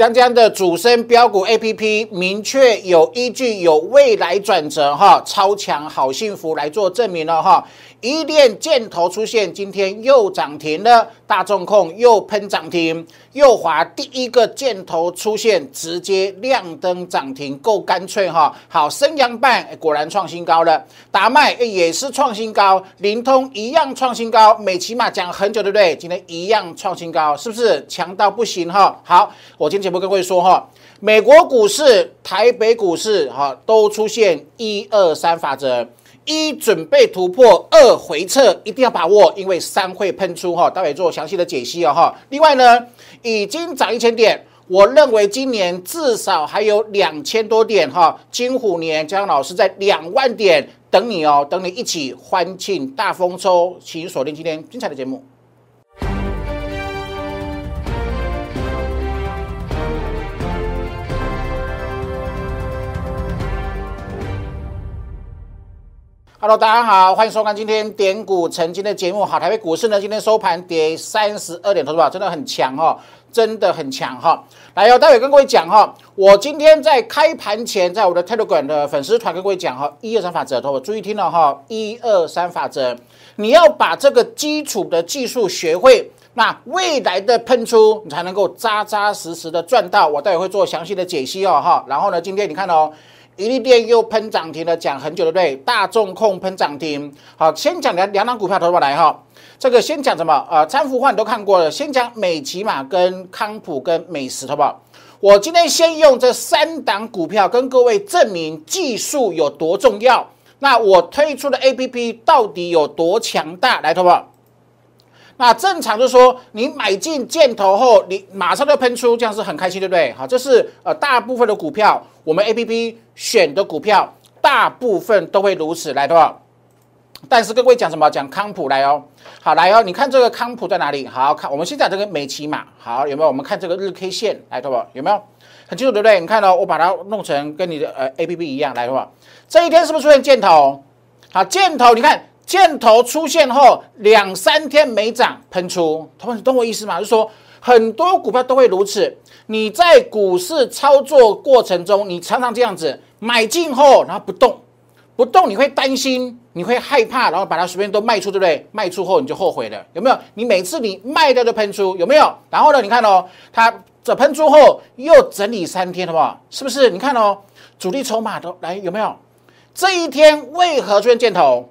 江江的主升标股 A P P 明确有依据、有未来转折哈，超强好幸福来做证明了哈。一链箭头出现，今天又涨停了，大众控又喷涨停，右滑第一个箭头出现，直接亮灯涨停，够干脆哈。好，升阳半果然创新高了，达麦也是创新高，灵通一样创新高，美骑马讲很久对不对？今天一样创新高，是不是强到不行哈？好，我今天节目跟各位说哈，美国股市、台北股市哈都出现一二三法则。一准备突破，二回撤，一定要把握，因为三会喷出哈，待会做详细的解析哦哈。另外呢，已经涨一千点，我认为今年至少还有两千多点哈。金虎年，江老师在两万点等你哦，等你一起欢庆大丰收，请锁定今天精彩的节目。Hello，大家好，欢迎收看今天点股成金的节目。好，台北股市呢，今天收盘跌三十二点，投资真的很强哈，真的很强哈。来哟，待会跟各位讲哈，我今天在开盘前，在我的 Telegram 的粉丝团跟各位讲哈，一二三法则，投资注意听了哈，一二三法则，你要把这个基础的技术学会，那未来的喷出，你才能够扎扎实实的赚到。我待会会做详细的解析哦哈。然后呢，今天你看哦。一利电又喷涨停了，讲很久对不对？大众控喷涨停，好，先讲两两档股票，投资来哈。这个先讲什么？呃，参幅换都看过了，先讲美骑马跟康普跟美食，好不好？我今天先用这三档股票跟各位证明技术有多重要。那我推出的 A P P 到底有多强大？来，投保。那正常就是说，你买进箭头后，你马上就喷出，这样是很开心，对不对？好，这是呃大部分的股票，我们 A P P 选的股票，大部分都会如此来的。但是各位讲什么？讲康普来哦，好来哦，你看这个康普在哪里？好看，我们先讲这个美骑马，好有没有？我们看这个日 K 线来，对不？有没有？很清楚，对不对？你看到我把它弄成跟你的呃 A P P 一样来，对吧？这一天是不是出现箭头？好，箭头，你看。箭头出现后两三天没涨，喷出，同学懂我意思吗？就是说很多股票都会如此。你在股市操作过程中，你常常这样子买进后，然后不动，不动，你会担心，你会害怕，然后把它随便都卖出，对不对？卖出后你就后悔了，有没有？你每次你卖掉就喷出，有没有？然后呢，你看哦，它这喷出后又整理三天，好不好？是不是？你看哦，主力筹码都来，有没有？这一天为何出现箭头？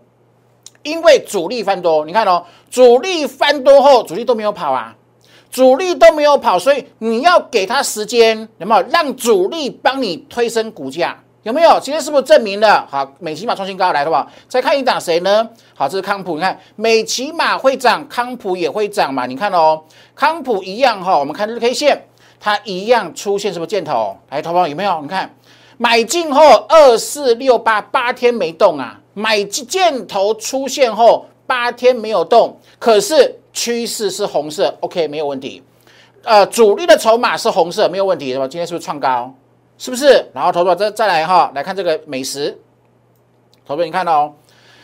因为主力翻多，你看哦，主力翻多后，主力都没有跑啊，主力都没有跑，所以你要给他时间，有没有让主力帮你推升股价？有没有？今天是不是证明了？好，美骑马创新高来了吧？再看一档谁呢？好，这是康普，你看美骑马会涨，康普也会涨嘛？你看哦，康普一样哈，我们看日 K 线，它一样出现什么箭头？来，投保有没有？你看买进后二四六八八天没动啊。买箭头出现后八天没有动，可是趋势是红色，OK 没有问题。呃，主力的筹码是红色，没有问题，是吧？今天是不是创高？是不是？然后投资再再来哈，来看这个美食。投资你看到哦，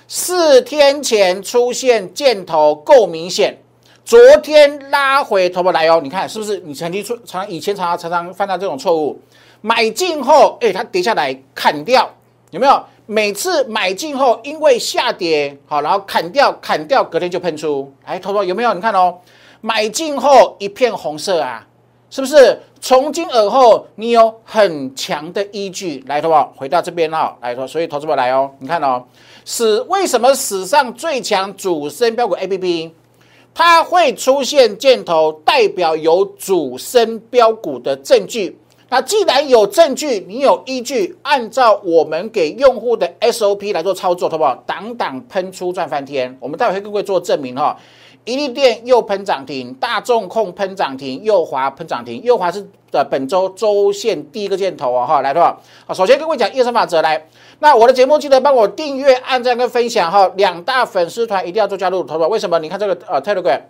四天前出现箭头够明显，昨天拉回头部来哦，你看是不是？你曾经出常以前常常常常犯到这种错误，买进后，哎，它跌下来砍掉，有没有？每次买进后，因为下跌好，然后砍掉砍掉，隔天就喷出。哎，投资有没有？你看哦，买进后一片红色啊，是不是？从今而后，你有很强的依据来，投保回到这边哈，来投，所以投资者来哦，你看哦，史为什么史上最强主升标股 A P P，它会出现箭头，代表有主升标股的证据。那既然有证据，你有依据，按照我们给用户的 SOP 来做操作，好不好？挡挡喷出赚翻天，我们待会会各位做证明哈。一利电又喷涨停，大众控喷涨停，右华喷涨停，右华是的本周周线第一个箭头啊哈，来的话，好，首先跟各位讲二三法则来。那我的节目记得帮我订阅、按赞跟分享哈，两大粉丝团一定要做加入，好不好？为什么？你看这个呃 Telegram。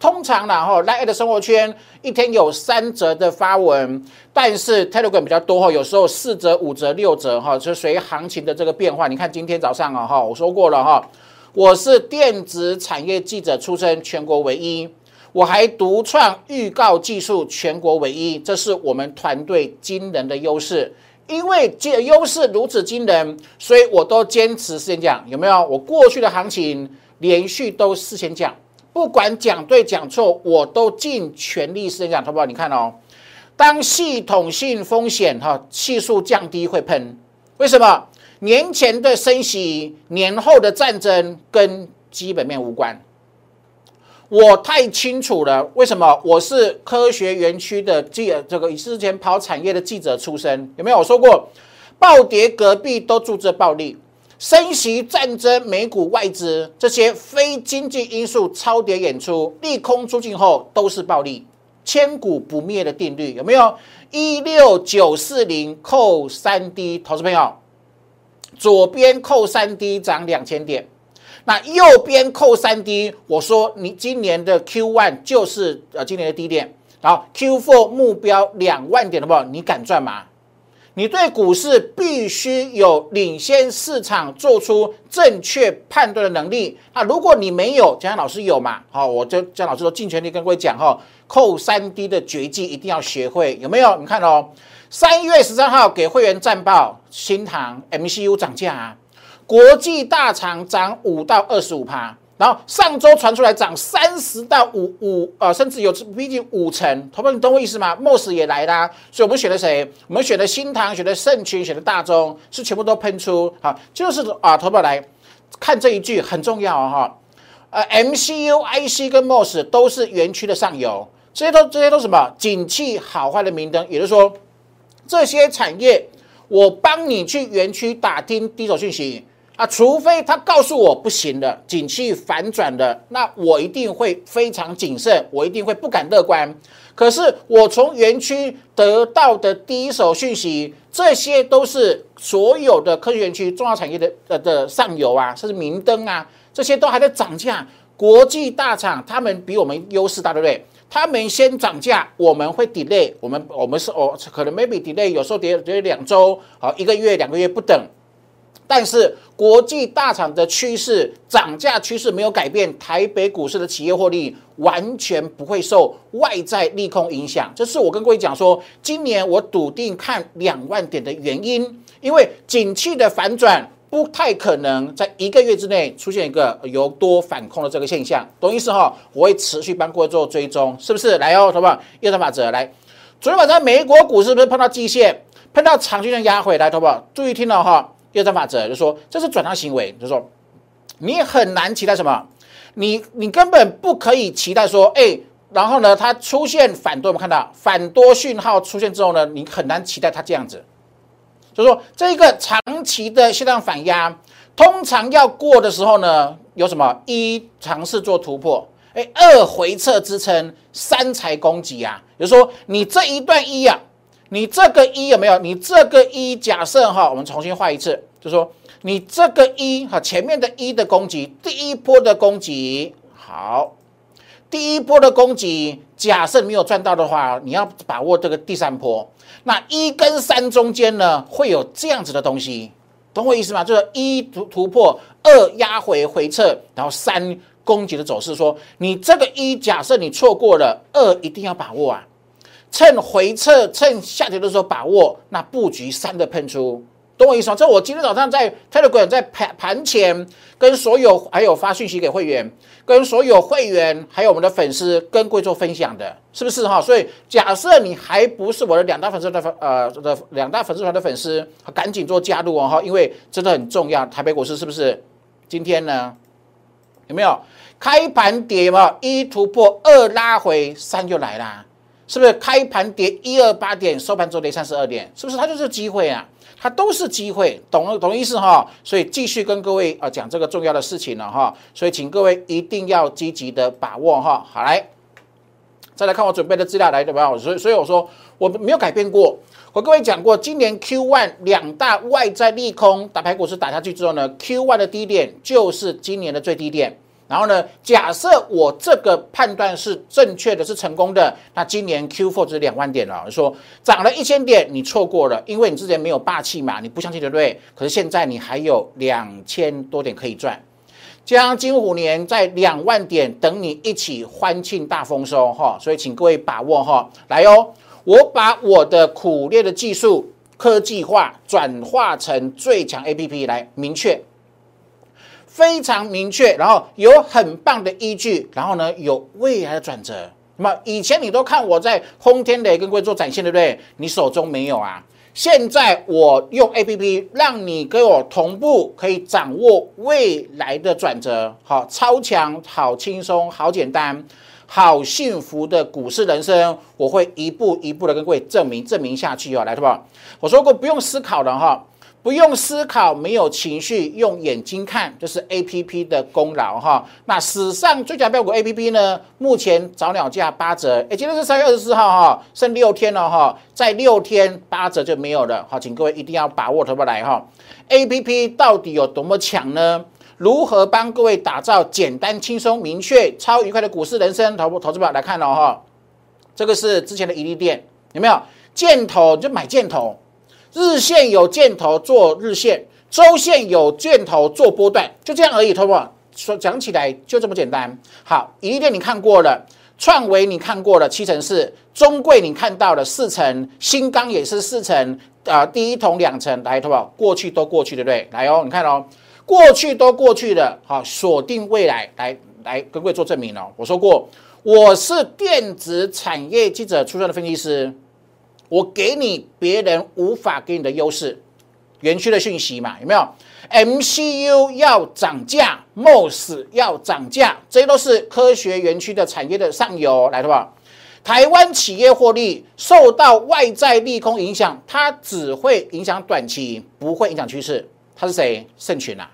通常呢，哈，Line 的生活圈一天有三折的发文，但是 Telegram 比较多哈，有时候四折、五折、六折哈，就随行情的这个变化。你看今天早上啊，哈，我说过了哈，我是电子产业记者出身，全国唯一，我还独创预告技术，全国唯一，这是我们团队惊人的优势。因为这优势如此惊人，所以我都坚持事先讲，有没有？我过去的行情连续都事先讲，不管讲对讲错，我都尽全力事先讲，好不好？你看哦，当系统性风险哈系数降低会喷，为什么？年前的升息，年后的战争跟基本面无关。我太清楚了，为什么？我是科学园区的记，这个之前跑产业的记者出身，有没有？我说过，暴跌隔壁都住着暴利，升息、战争、美股、外资这些非经济因素超跌演出，利空出尽后都是暴利，千古不灭的定律，有没有？一六九四零扣三 D，投资朋友，左边扣三 D 涨两千点。那右边扣三 D，我说你今年的 Q one 就是呃今年的低点，然后 Q four 目标两万点的不？你敢赚吗？你对股市必须有领先市场、做出正确判断的能力。那如果你没有，江老师有嘛？好，我就江老师说尽全力跟各位讲哈，扣三 D 的绝技一定要学会，有没有？你看哦，三月十三号给会员战报，新塘 MCU 涨价啊。国际大厂涨五到二十五趴，然后上周传出来涨三十到五五呃，甚至有逼近五成。同学你懂我意思吗？Moss 也来啦，所以我们选的谁？我们选的新唐，选的盛群，选的大中，是全部都喷出。好，就是啊，投票来看这一句很重要哈。呃，MCU、IC 跟 Moss 都是园区的上游，这些都这些都什么？景气好坏的明灯，也就是说，这些产业我帮你去园区打听第一手讯息。啊，除非他告诉我不行的，景气反转的，那我一定会非常谨慎，我一定会不敢乐观。可是我从园区得到的第一手讯息，这些都是所有的科学园区重要产业的呃的上游啊，甚至明灯啊，这些都还在涨价。国际大厂他们比我们优势大，对不对？他们先涨价，我们会 delay，我们我们是哦，可能 maybe delay，有时候 delay 两周，好一个月两个月不等。但是国际大厂的趋势涨价趋势没有改变，台北股市的企业获利完全不会受外在利空影响。这是我跟各位讲说，今年我笃定看两万点的原因，因为景气的反转不太可能在一个月之内出现一个由多反空的这个现象，懂意思哈？我会持续帮各位做追踪，是不是？来哦，好不好？验证法则来，昨天晚上美国股市是不是碰到季线，碰到长均线压回来，好不好？注意听了哈。第二法则就是说这是转向行为，就是说你很难期待什么，你你根本不可以期待说，哎，然后呢，它出现反多，我们看到反多讯号出现之后呢，你很难期待它这样子，就是说这一个长期的向量反压，通常要过的时候呢，有什么？一尝试做突破，哎，二回撤支撑，三才攻击啊，就是说你这一段一啊。你这个一有没有？你这个一假设哈，我们重新画一次，就说你这个一哈，前面的一的攻击，第一波的攻击好，第一波的攻击，假设没有赚到的话，你要把握这个第三波。那一跟三中间呢，会有这样子的东西，懂我意思吗？就是一突突破，二压回回撤，然后三攻击的走势。说你这个一假设你错过了，二一定要把握啊。趁回撤、趁下跌的时候把握那布局三的喷出，懂我意思吗？这我今天早上在 Telegram 在盘盘前跟所有还有发讯息给会员，跟所有会员还有我们的粉丝跟贵做分享的，是不是哈？所以假设你还不是我的两大粉丝团的呃的两大粉丝团的粉丝，赶紧做加入哦哈，因为真的很重要。台北股市是不是今天呢？有没有开盘跌嘛？一突破，二拉回，三就来啦。是不是开盘跌一二八点，收盘后跌三十二点？是不是它就是机会啊？它都是机会，懂了懂意思哈？所以继续跟各位啊讲这个重要的事情了哈。所以请各位一定要积极的把握哈。好来，再来看我准备的资料来对吧？所以所以我说我没有改变过，我各位讲过，今年 Q one 两大外在利空打排股市打下去之后呢，Q one 的低点就是今年的最低点。然后呢？假设我这个判断是正确的，是成功的，那今年 Q4 就是两万点了。说涨了一千点，你错过了，因为你之前没有霸气嘛，你不相信对不对？可是现在你还有两千多点可以赚。将金虎年在两万点等你一起欢庆大丰收哈，所以请各位把握哈，来哦，我把我的苦练的技术科技化转化成最强 A P P 来明确，非常明确，然后有很棒的依据，然后呢有未来的转折。那么以前你都看我在轰天雷跟各位做展现，对不对？你手中没有啊？现在我用 A P P 让你跟我同步，可以掌握未来的转折，好超强，好轻松，好简单，好幸福的股市人生，我会一步一步的跟各位证明证明下去哦，来，好不？我说过不用思考的哈。不用思考，没有情绪，用眼睛看，这是 A P P 的功劳哈。那史上最佳标股 A P P 呢？目前早鸟价八折，哎，今天是三月二十四号哈，剩六天了哈，在六天八折就没有了。好，请各位一定要把握，投不来哈。A P P 到底有多么强呢？如何帮各位打造简单、轻松、明确、超愉快的股市人生？投投资宝来看了哈，这个是之前的一利店，有没有？箭头就买箭头。日线有箭头做日线，周线有箭头做波段，就这样而已，好不好？说讲起来就这么简单。好，一电你看过了，创维你看过了，七成四，中贵你看到了四成，新钢也是四成，啊，第一桶两成，来，好不？过去都过去，对不对？来哦，你看哦，过去都过去的，好，锁定未来，来来跟各位做证明哦。我说过，我是电子产业记者出身的分析师。我给你别人无法给你的优势，园区的讯息嘛，有没有？MCU 要涨价，MOS 要涨价，这些都是科学园区的产业的上游，来的吧？台湾企业获利受到外在利空影响，它只会影响短期，不会影响趋势。它是谁？盛群啊，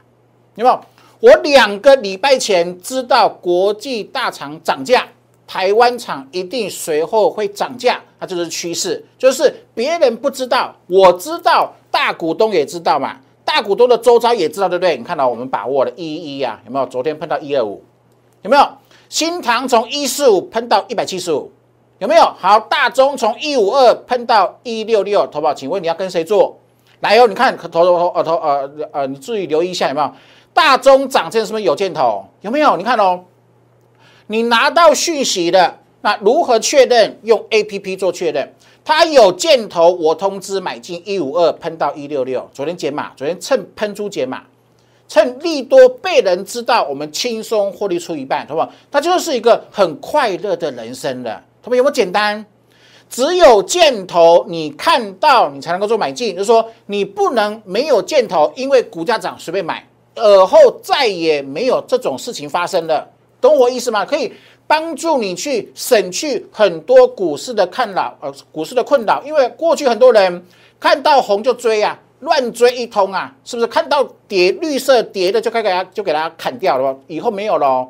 有没有？我两个礼拜前知道国际大厂涨价。台湾厂一定随后会涨价，它就是趋势，就是别人不知道，我知道，大股东也知道嘛，大股东的周遭也知道，对不对？你看到我们把握了一一一啊，有没有？昨天喷到一二五，有没有？新塘从一四五喷到一百七十五，有没有？好，大中从一五二喷到一六六，投保，请问你要跟谁做？来哦，你看投投投呃投呃呃，你注意留意一下有没有？大中涨这是不是有箭头？有没有？你看哦。你拿到讯息的，那如何确认？用 A P P 做确认，它有箭头，我通知买进一五二，喷到一六六。昨天解码，昨天趁喷出解码，趁利多被人知道，我们轻松获利出一半，好不好？它就是一个很快乐的人生了，他们有没有简单？只有箭头你看到，你才能够做买进，就是说你不能没有箭头，因为股价涨随便买，而后再也没有这种事情发生了。懂我意思吗？可以帮助你去省去很多股市的看扰，呃，股市的困扰。因为过去很多人看到红就追啊，乱追一通啊，是不是？看到跌绿色跌的就该给它就给它砍掉了，以后没有了。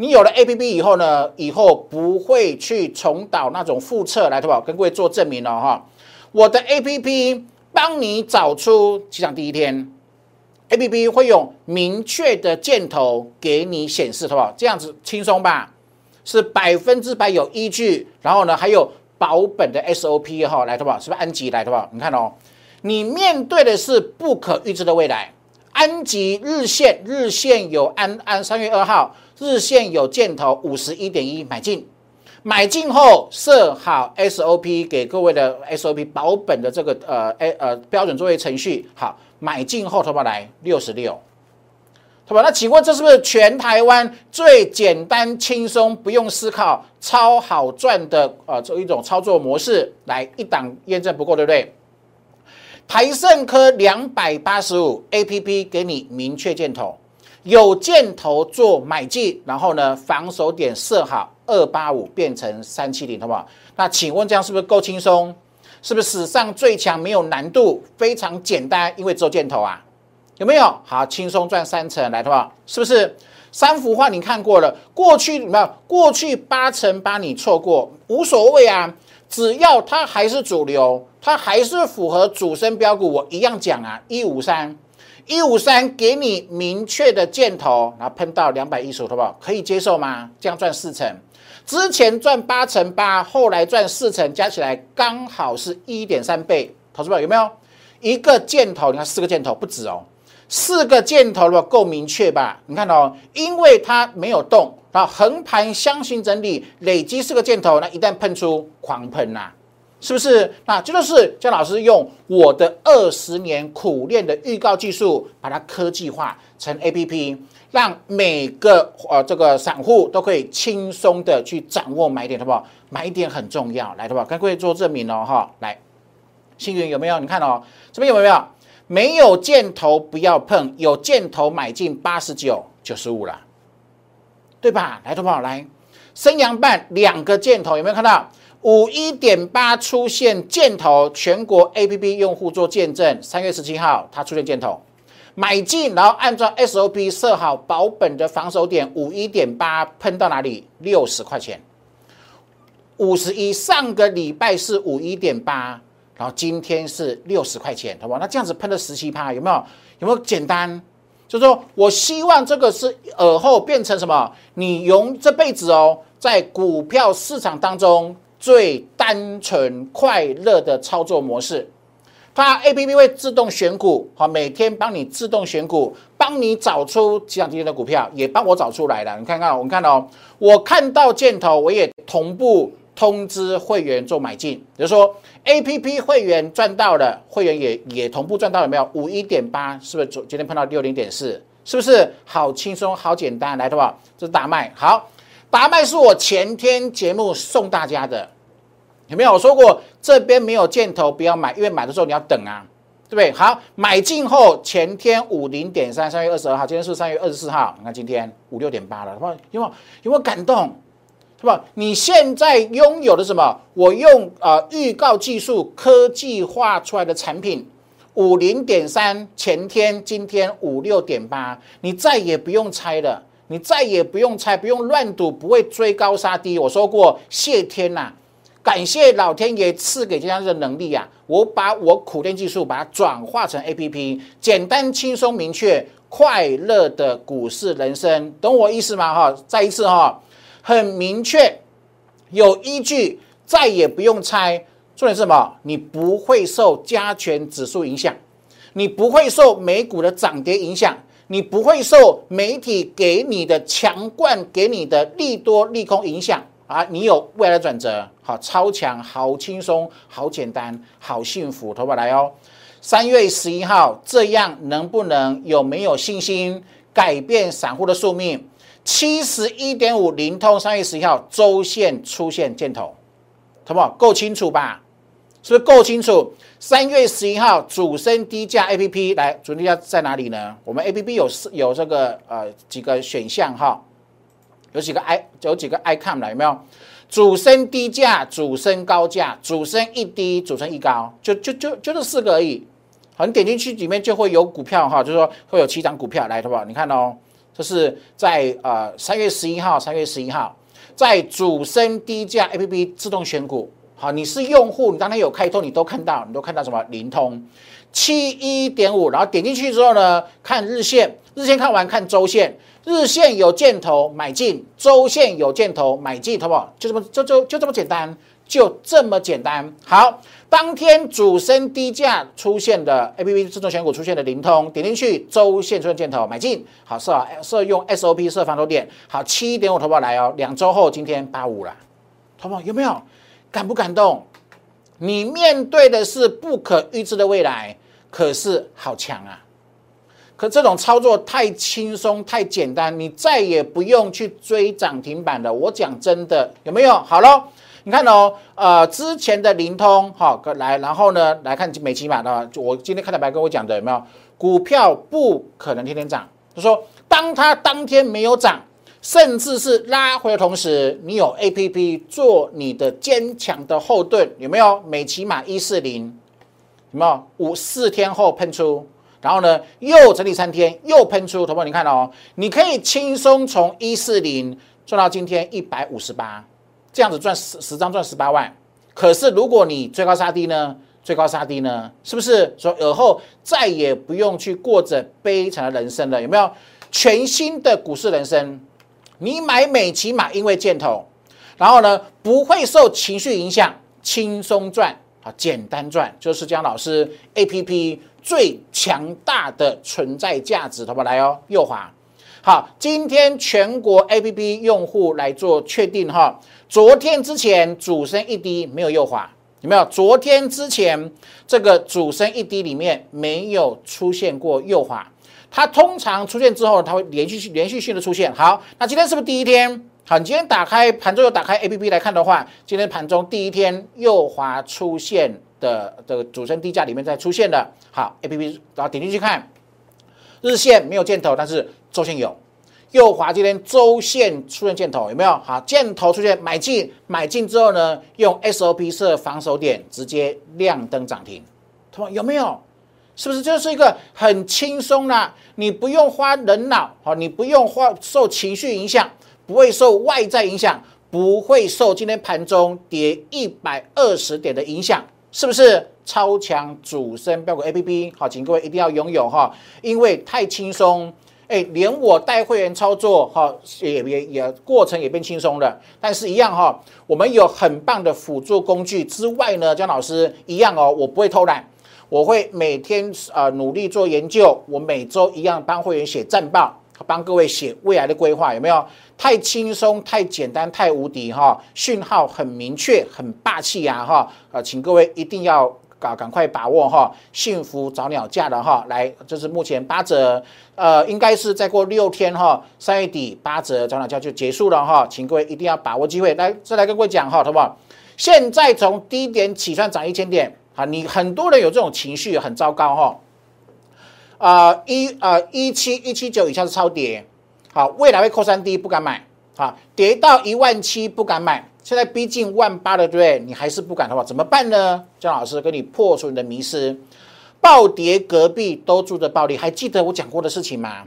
你有了 A P P 以后呢，以后不会去重蹈那种覆辙来，对吧？跟各位做证明了哈。我的 A P P 帮你找出起涨第一天。A P P 会用明确的箭头给你显示，好不好？这样子轻松吧？是百分之百有依据，然后呢，还有保本的 S O P 哈，来，好不好？是不是安吉来，好不好？你看哦，你面对的是不可预知的未来。安吉日线，日线有安安三月二号日线有箭头五十一点一买进，买进后设好 S O P 给各位的 S O P 保本的这个呃 A 呃标准作业程序，好。买进后，投保来六十六，投保。那请问这是不是全台湾最简单、轻松、不用思考、超好赚的呃这一种操作模式？来一档验证不过，对不对？台盛科两百八十五 A P P 给你明确箭头，有箭头做买进，然后呢防守点设好二八五变成三七零，好不好？那请问这样是不是够轻松？是不是史上最强？没有难度，非常简单，因为只有箭头啊，有没有？好，轻松赚三成，来，好不好？是不是？三幅画你看过了，过去有没有？过去八成八你错过，无所谓啊，只要它还是主流，它还是符合主升标股，我一样讲啊，一五三，一五三给你明确的箭头，然后喷到两百一十五，好不好？可以接受吗？这样赚四成。之前赚八成八，后来赚四成，加起来刚好是一点三倍，投资者有没有？一个箭头，你看四个箭头不止哦，四个箭头了，够明确吧？你看哦，因为它没有动，啊，横盘箱型整理，累积四个箭头，那一旦喷出，狂喷呐，是不是？那这就是姜老师用我的二十年苦练的预告技术，把它科技化成 A P P，让每个呃这个散户都可以轻松的去掌握买点，好不好？买点很重要，来，好不好？跟各位做证明哦，哈，来，幸运有没有？你看哦，这边有没有？没有箭头不要碰，有箭头买进八十九、九十五了，对吧？来，同不好？来，升阳半两个箭头有没有看到？五一点八出现箭头，全国 A P P 用户做见证。三月十七号它出现箭头，买进，然后按照 S O P 设好保本的防守点，五一点八喷到哪里？六十块钱，五十一。上个礼拜是五一点八。然后今天是六十块钱，好不好？那这样子喷了十七趴，有没有？有没有简单？就是说我希望这个是尔后变成什么？你用这辈子哦，在股票市场当中最单纯快乐的操作模式。它 A P P 会自动选股，好，每天帮你自动选股，帮你找出几档今天的股票，也帮我找出来了。你看看，我们看到，我看到箭头，我也同步。通知会员做买进，比如说 A P P 会员赚到了，会员也也同步赚到了没有？五一点八是不是昨今天碰到六零点四？是不是好轻松好简单？来，的话，这是大麦，好，大麦是我前天节目送大家的，有没有？我说过这边没有箭头不要买，因为买的时候你要等啊，对不对？好，买进后前天五零点三，三月二十二号，今天是三月二十四号，你看今天五六点八了，有没有？有没有感动？是吧？你现在拥有的什么？我用呃预告技术科技化出来的产品，五零点三，前天今天五六点八，你再也不用猜了，你再也不用猜，不用乱赌，不会追高杀低。我说过，谢天呐，感谢老天爷赐给这样的能力呀！我把我苦练技术把它转化成 A P P，简单轻松明确，快乐的股市人生，懂我意思吗？哈，再一次哈。很明确，有依据，再也不用猜。重点是什么？你不会受加权指数影响，你不会受美股的涨跌影响，你不会受媒体给你的强灌给你的利多利空影响啊！你有未来转折，好，超强，好轻松，好简单，好幸福，投保来哦。三月十一号，这样能不能有没有信心改变散户的宿命？七十一点五，灵通三月十一号周线出现箭头，好不好？够清楚吧？是不是够清楚？三月十一号主升低价 A P P 来，主升低价在哪里呢？我们 A P P 有有这个呃几个选项哈，有几个 I 有几个 icon 来有没有？主升低价、主升高价、主升一低、主升一高，就就就就这四个而已。好，你点进去里面就会有股票哈，就是说会有七张股票来，好不？你看哦。这是在呃三月十一号，三月十一号，在主升低价 A P P 自动选股。好，你是用户，你当天有开通，你都看到，你都看到什么？灵通七一点五，然后点进去之后呢，看日线，日线看完看周线，日线有箭头买进，周线有箭头买进，好不好？就这么就就就这么简单。就这么简单。好，当天主升低价出现的 A P P 自动选股出现的灵通，点进去周线出现箭头买进。好，设设用 S O P 设防守点。好，七一点五投保来哦。两周后今天八五了，投保有没有？感不感动？你面对的是不可预知的未来，可是好强啊！可这种操作太轻松太简单，你再也不用去追涨停板了。我讲真的，有没有？好了。你看哦，呃，之前的灵通，好，来，然后呢，来看美琪玛的，我今天看到白跟我讲的有没有？股票不可能天天涨，他说当它当天没有涨，甚至是拉回的同时，你有 A P P 做你的坚强的后盾，有没有？美琪玛一四零，有没有？五四天后喷出，然后呢，又整理三天，又喷出，同学你看哦，你可以轻松从一四零赚到今天一百五十八。这样子赚十十张赚十八万，可是如果你追高杀低呢？追高杀低呢？是不是说以后再也不用去过着悲惨的人生了？有没有全新的股市人生？你买美骑马，因为箭头，然后呢不会受情绪影响，轻松赚。啊，简单赚就是江老师 A P P 最强大的存在价值，好不好？来哦，右滑。好，今天全国 A P P 用户来做确定哈。昨天之前主升一滴没有右滑，有没有？昨天之前这个主升一滴里面没有出现过右滑，它通常出现之后，它会连续连续性的出现。好，那今天是不是第一天？好，你今天打开盘中有打开 A P P 来看的话，今天盘中第一天右滑出现的这个主升低价里面再出现的，好 A P P，然后点进去看，日线没有箭头，但是周线有，右滑今天周线出现箭头有没有？好，箭头出现买进，买进之后呢，用 S O P 设防守点，直接亮灯涨停，他说有没有？是不是就是一个很轻松啦？你不用花人脑，好，你不用花受情绪影响。不会受外在影响，不会受今天盘中跌一百二十点的影响，是不是超强主升标股 A P P？好，请各位一定要拥有哈，因为太轻松，哎，连我带会员操作哈，也也也过程也变轻松了。但是，一样哈，我们有很棒的辅助工具之外呢，姜老师一样哦，我不会偷懒，我会每天啊努力做研究，我每周一样帮会员写战报，帮各位写未来的规划，有没有？太轻松、太简单、太无敌哈！讯号很明确、很霸气呀哈！呃，请各位一定要赶赶快把握哈！幸福早鸟价的哈，来，这是目前八折，呃，应该是再过六天哈，三月底八折早鸟价就结束了哈，请各位一定要把握机会，来再来跟各位讲哈，好不好？现在从低点起算涨一千点，啊，你很多人有这种情绪很糟糕哈，啊一啊一七一七九以下是超跌。好，未来会扣三 D，不敢买。好，跌到一万七不敢买，现在逼近万八了，对不对？你还是不敢的话，怎么办呢？姜老师跟你破除你的迷失。暴跌隔壁都住着暴利，还记得我讲过的事情吗？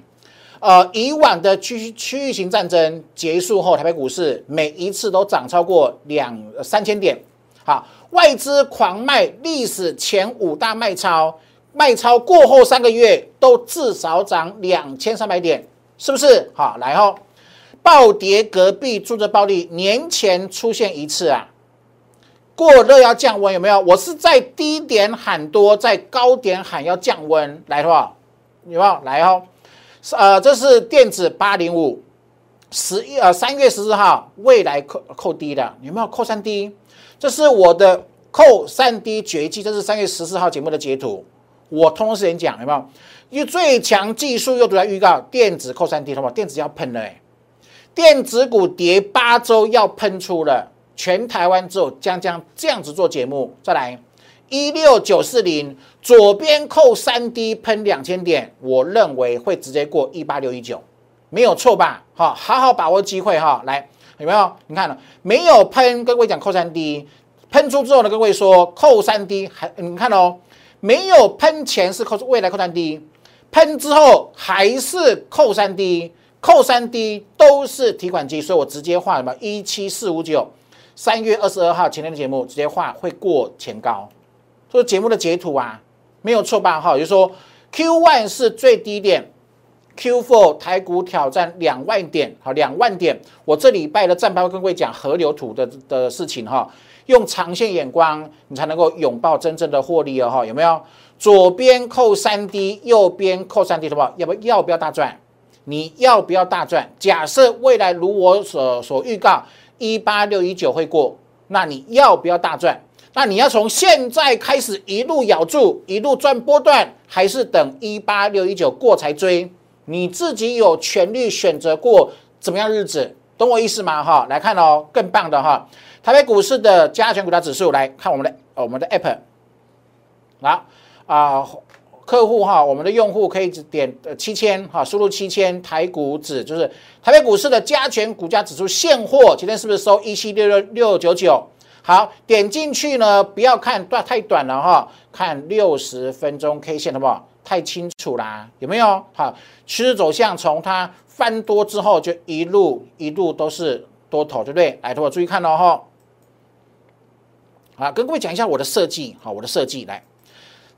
呃，以往的区区域型战争结束后，台北股市每一次都涨超过两三千点。好，外资狂卖，历史前五大卖超，卖超过后三个月都至少涨两千三百点。是不是好来哦？暴跌隔壁住着暴利，年前出现一次啊，过热要降温有没有？我是在低点喊多，在高点喊要降温来的话，有没有来哦？呃，这是电子八零五十一呃三月十四号未来扣扣低的有没有扣三 D？这是我的扣三 D 绝技，这是三月十四号节目的截图，我通通时间讲有没有？因为最强技术又都在预告，电子扣三 D，好不好？电子要喷了哎，电子股跌八周要喷出了，全台湾只有将将这样子做节目。再来一六九四零，左边扣三 D 喷两千点，我认为会直接过一八六一九，没有错吧？好，好好把握机会哈。来，有没有？你看了没有喷？跟各位讲扣三 D，喷出之后呢，各位说扣三 D，还你看哦，没有喷前是扣未来扣三 D。喷之后还是扣三 D，扣三 D 都是提款机，所以我直接画什么一七四五九，三月二十二号前天的节目直接画会过前高，做节目的截图啊，没有错吧？哈，就是说 Q one 是最低点，Q four 台股挑战两万点，好两万点，我这礼拜的战报跟各位讲河流图的的事情哈，用长线眼光你才能够拥抱真正的获利哦哈，有没有？左边扣三 D，右边扣三 D，好不好？要不要不要大赚？你要不要大赚？假设未来如我所所预告，一八六一九会过，那你要不要大赚？那你要从现在开始一路咬住，一路赚波段，还是等一八六一九过才追？你自己有权利选择过怎么样日子，懂我意思吗？哈，来看哦，更棒的哈，台北股市的加权股价指数，来看我们的我们的 App，好。啊，客户哈，我们的用户可以点呃七千哈，输入七千台股指，就是台北股市的加权股价指数现货，今天是不是收一七六六六九九？好，点进去呢，不要看短太短了哈，看六十分钟 K 线好不好？太清楚啦，有没有？好，趋势走向从它翻多之后，就一路一路都是多头，对不对？来，各位注意看哦哈。好，跟各位讲一下我的设计，好，我的设计来。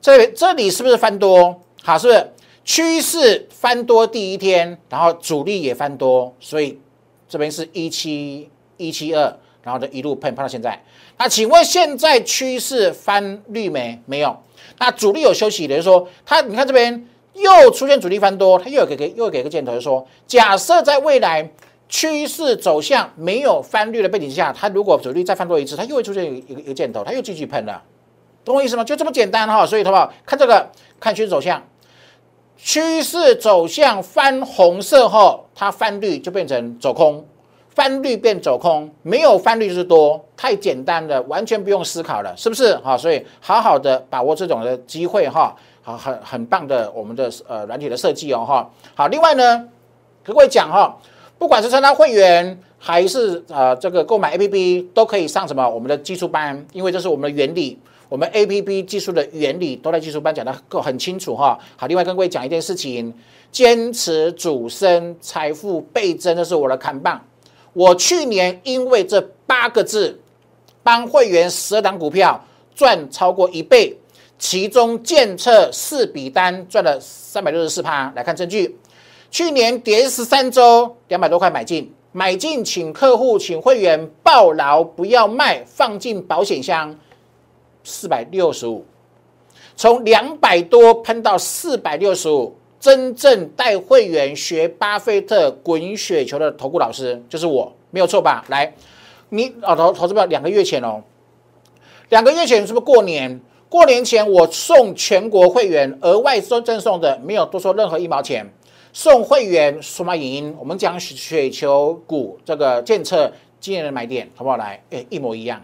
这这里是不是翻多？好，是不是趋势翻多第一天，然后主力也翻多，所以这边是一七一七二，然后就一路喷喷到现在。那请问现在趋势翻绿没？没有。那主力有休息的，就是说它，你看这边又出现主力翻多，它又给给又给个箭头，就说假设在未来趋势走向没有翻绿的背景下，它如果主力再翻多一次，它又会出现一个一个箭头，它又继续喷了，懂我意思吗？就这么简单哈。所以，好不好？看这个，看趋势走向，趋势走向翻红色后，它翻绿就变成走空。翻绿变走空，没有翻绿就是多，太简单了，完全不用思考了，是不是？好，所以好好的把握这种的机会哈，好，很很棒的我们的呃软体的设计哦哈。好，另外呢，跟各位讲哈，不管是参加会员还是呃这个购买 A P P，都可以上什么我们的技术班，因为这是我们的原理，我们 A P P 技术的原理都在技术班讲的够很清楚哈。好，另外跟各位讲一件事情，坚持主升，财富倍增，这是我的看棒。我去年因为这八个字，帮会员十二档股票赚超过一倍，其中建测四笔单赚了三百六十四趴。来看证据，去年跌十三周，两百多块买进，买进请客户请会员抱牢不要卖，放进保险箱，四百六十五，从两百多喷到四百六十五。真正带会员学巴菲特滚雪球的投顾老师就是我，没有错吧？来，你哦投投资票两个月前哦，两个月前是不是过年？过年前我送全国会员额外赠赠送的，没有多收任何一毛钱，送会员数码影音。我们讲雪球股这个建测今年的买点好不好？来，哎，一模一样，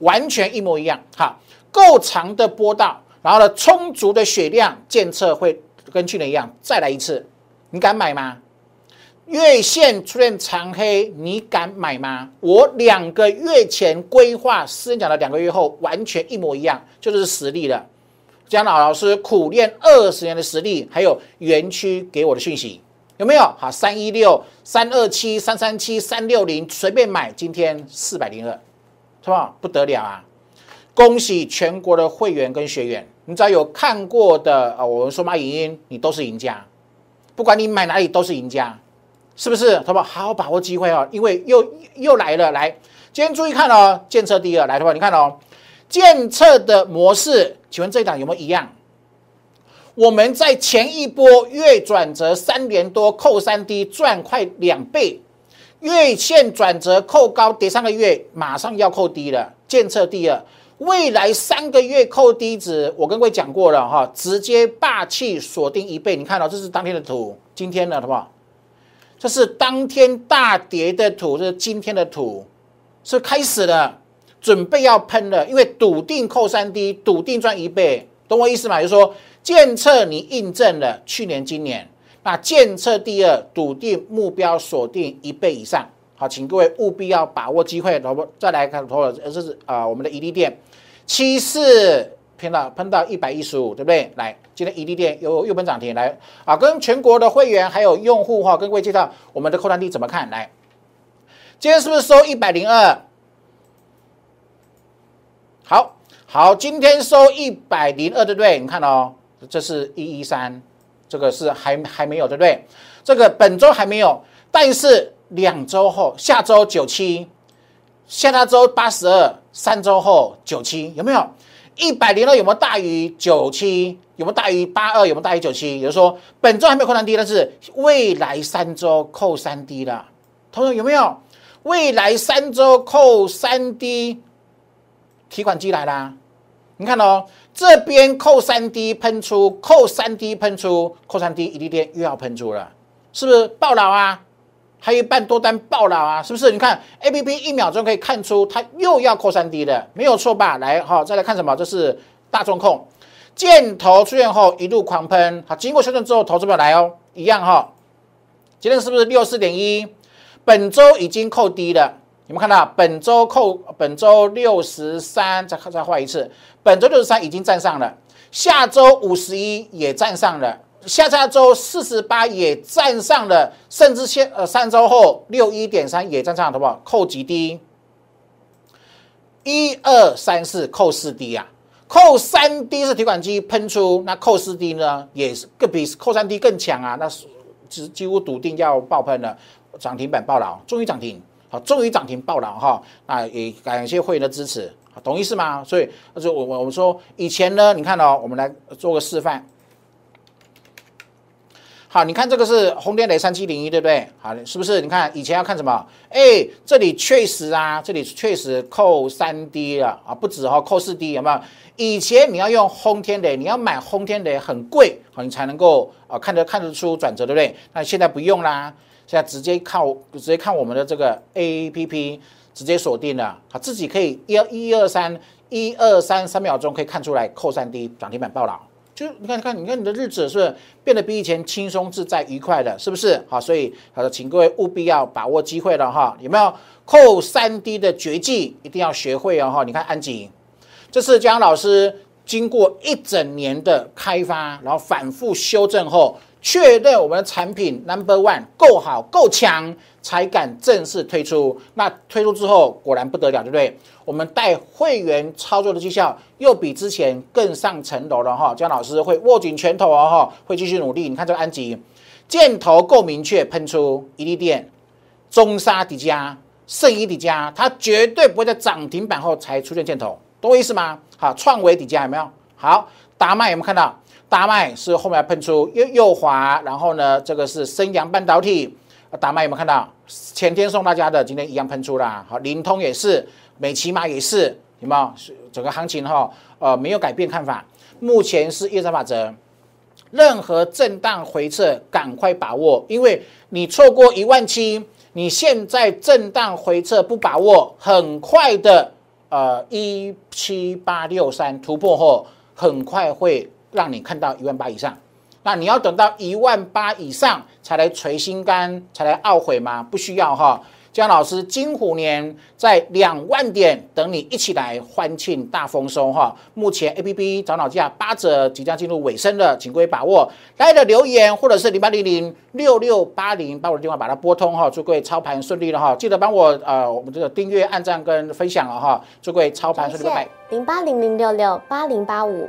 完全一模一样。好，够长的波道。然后呢，充足的血量，监测会跟去年一样再来一次，你敢买吗？月线出现长黑，你敢买吗？我两个月前规划，私人讲的两个月后完全一模一样，就是实力了。江老老师苦练二十年的实力，还有园区给我的讯息，有没有？好，三一六、三二七、三三七、三六零，随便买，今天四百零二，是吧？不得了啊！恭喜全国的会员跟学员，你只要有看过的啊，我们数码影音，你都是赢家，不管你买哪里都是赢家，是不是？好不好？好把握机会哦，因为又又来了。来，今天注意看哦，建测第二来的话，你看哦，建测的模式，请问这一档有没有一样？我们在前一波月转折三连多扣三低赚快两倍，月线转折扣高跌三个月，马上要扣低了，建测第二。未来三个月扣低值，我跟各位讲过了哈，直接霸气锁定一倍。你看到这是当天的图，今天的好不好？这是当天大跌的图，这是今天的图，是开始了，准备要喷了，因为笃定扣三低笃定赚一倍，懂我意思吗？就是说，建测你印证了去年、今年，那建测第二笃定目标锁定一倍以上。好，请各位务必要把握机会，老婆再来看，呃，这是啊，我们的宜利店七四喷到碰到一百一十五，对不对？来，今天宜利店又又喷涨停，来啊，跟全国的会员还有用户哈，跟各位介绍我们的扣单低怎么看？来，今天是不是收一百零二？好好，今天收一百零二，对不对？你看哦，这是一一三，这个是还还没有，对不对？这个本周还没有，但是。两周后，下周九七，下下周八十二，三周后九七，有没有一百零二？有没有大于九七？有没有大于八二？有没有大于九七？也就是说，本周还没有扣三低，但是未来三周扣三低了。同学有没有？未来三周扣三低，提款机来啦！你看哦，这边扣三低喷出，扣三低喷出，扣三低一滴跌又要喷出了，是不是爆老啊？还有一半多单爆了啊，是不是？你看 A P P 一秒钟可以看出它又要扩三 D 的，没有错吧？来哈，再来看什么？这是大众控箭头出现后一路狂喷，好，经过修正之后，投资者来哦，一样哈。今天是不是六四点一？本周已经扣低了，你们看到？本周扣，本周六十三，再再画一次，本周六十三已经站上了，下周五十一也站上了。下下周四十八也站上了，甚至先呃三周后六一点三也站上了，好不好？扣几低？一二三四扣四低啊，扣三低是提款机喷出，那扣四低呢也是更比扣三低更强啊，那是几几乎笃定要爆喷了，涨停板爆了，终于涨停，好，终于涨停爆了哈，那也感谢会员的支持，懂意思吗？所以，就我我我们说以前呢，你看哦，我们来做个示范。好，你看这个是红电雷三七零一，对不对？好，是不是？你看以前要看什么？哎，这里确实啊，这里确实扣三 D 了啊，不止哈，扣四 D 有没有？以前你要用轰天雷，你要买轰天雷很贵，好，你才能够啊看得看得出转折，对不对？那现在不用啦，现在直接靠直接看我们的这个 APP，直接锁定了，好，自己可以一一二三一二三三秒钟可以看出来扣三 D 涨停板爆了。就你看，看，你看，你的日子是变得比以前轻松自在、愉快的，是不是？好，所以好的，请各位务必要把握机会了哈。有没有扣三 D 的绝技？一定要学会哦哈。你看安吉，这是江老师经过一整年的开发，然后反复修正后。确认我们的产品 number one 够好够强，才敢正式推出。那推出之后果然不得了，对不对？我们带会员操作的绩效又比之前更上层楼了哈。姜老师会握紧拳头哦哈，会继续努力。你看这个安吉，箭头够明确，喷出一利电、中沙底加、圣衣底加，它绝对不会在涨停板后才出现箭头，懂我意思吗？好，创维底加有没有？好，达麦有没有看到？达麦是后面喷出右右滑，然后呢，这个是升阳半导体。达麦有没有看到？前天送大家的，今天一样喷出啦。好，灵通也是，美骑马也是，有没有？整个行情哈，呃，没有改变看法。目前是业三法则，任何震荡回撤赶快把握，因为你错过一万七，你现在震荡回撤不把握，很快的，呃，一七八六三突破后，很快会。让你看到一万八以上，那你要等到一万八以上才来捶心肝，才来懊悔吗？不需要哈。江老师金虎年在两万点等你一起来欢庆大丰收哈。目前 A P P 找脑价八折即将进入尾声了，请各位把握。来的留言或者是零八零零六六八零，把我的电话把它拨通哈。祝各位操盘顺利了哈。记得帮我呃我们这个订阅、按赞跟分享了哈。祝各位操盘顺利，拜拜。零八零零六六八零八五。